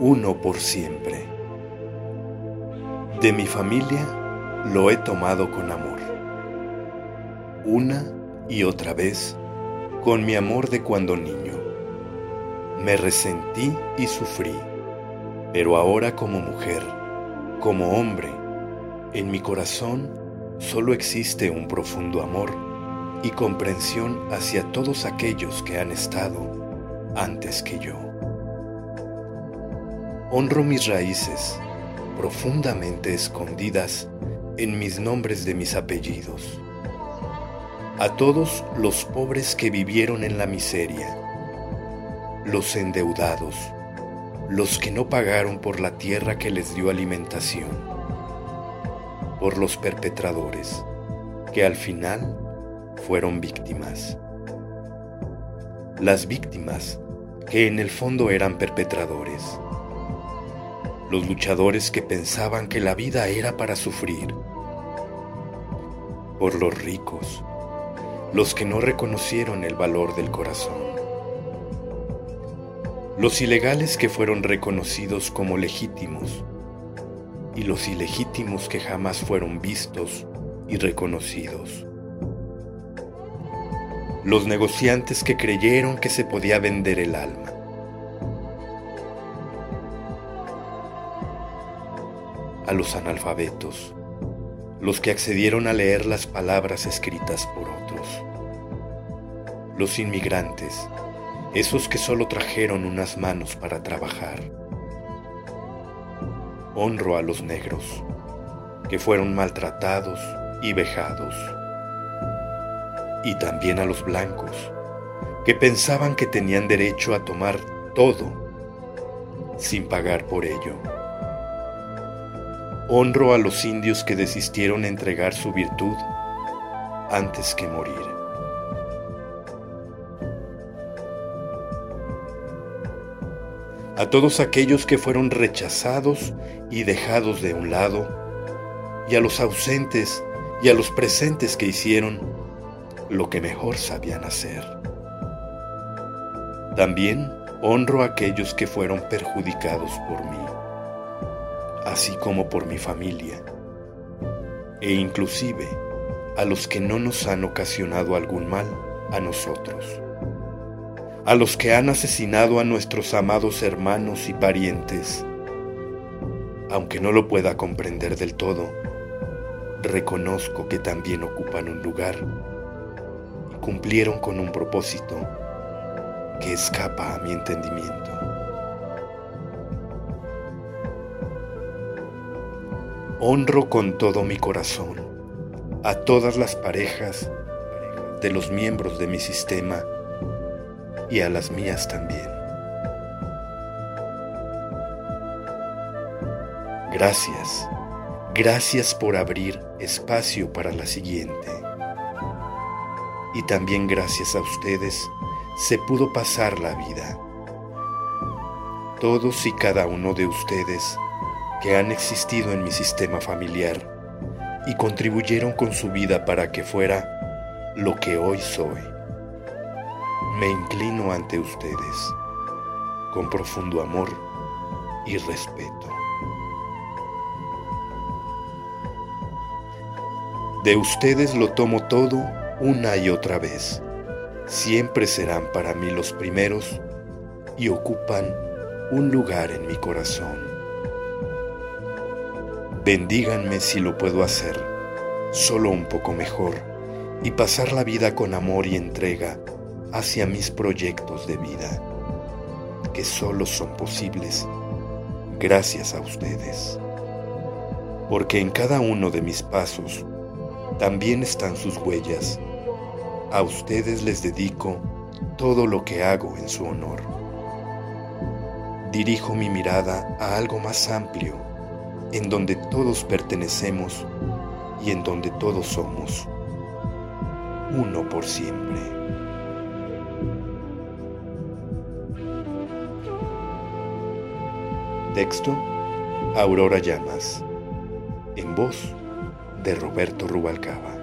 uno por siempre. De mi familia lo he tomado con amor. Una y otra vez con mi amor de cuando niño. Me resentí y sufrí, pero ahora como mujer, como hombre, en mi corazón solo existe un profundo amor y comprensión hacia todos aquellos que han estado antes que yo. Honro mis raíces, profundamente escondidas en mis nombres de mis apellidos. A todos los pobres que vivieron en la miseria, los endeudados, los que no pagaron por la tierra que les dio alimentación, por los perpetradores, que al final fueron víctimas. Las víctimas que en el fondo eran perpetradores los luchadores que pensaban que la vida era para sufrir, por los ricos, los que no reconocieron el valor del corazón, los ilegales que fueron reconocidos como legítimos y los ilegítimos que jamás fueron vistos y reconocidos. Los negociantes que creyeron que se podía vender el alma a los analfabetos, los que accedieron a leer las palabras escritas por otros, los inmigrantes, esos que solo trajeron unas manos para trabajar. Honro a los negros, que fueron maltratados y vejados, y también a los blancos, que pensaban que tenían derecho a tomar todo sin pagar por ello. Honro a los indios que desistieron entregar su virtud antes que morir. A todos aquellos que fueron rechazados y dejados de un lado, y a los ausentes y a los presentes que hicieron lo que mejor sabían hacer. También honro a aquellos que fueron perjudicados por mí así como por mi familia, e inclusive a los que no nos han ocasionado algún mal a nosotros, a los que han asesinado a nuestros amados hermanos y parientes. Aunque no lo pueda comprender del todo, reconozco que también ocupan un lugar y cumplieron con un propósito que escapa a mi entendimiento. Honro con todo mi corazón a todas las parejas de los miembros de mi sistema y a las mías también. Gracias, gracias por abrir espacio para la siguiente. Y también gracias a ustedes se pudo pasar la vida. Todos y cada uno de ustedes que han existido en mi sistema familiar y contribuyeron con su vida para que fuera lo que hoy soy. Me inclino ante ustedes con profundo amor y respeto. De ustedes lo tomo todo una y otra vez. Siempre serán para mí los primeros y ocupan un lugar en mi corazón. Bendíganme si lo puedo hacer, solo un poco mejor, y pasar la vida con amor y entrega hacia mis proyectos de vida, que solo son posibles gracias a ustedes. Porque en cada uno de mis pasos también están sus huellas. A ustedes les dedico todo lo que hago en su honor. Dirijo mi mirada a algo más amplio en donde todos pertenecemos y en donde todos somos uno por siempre. Texto Aurora Llamas, en voz de Roberto Rubalcaba.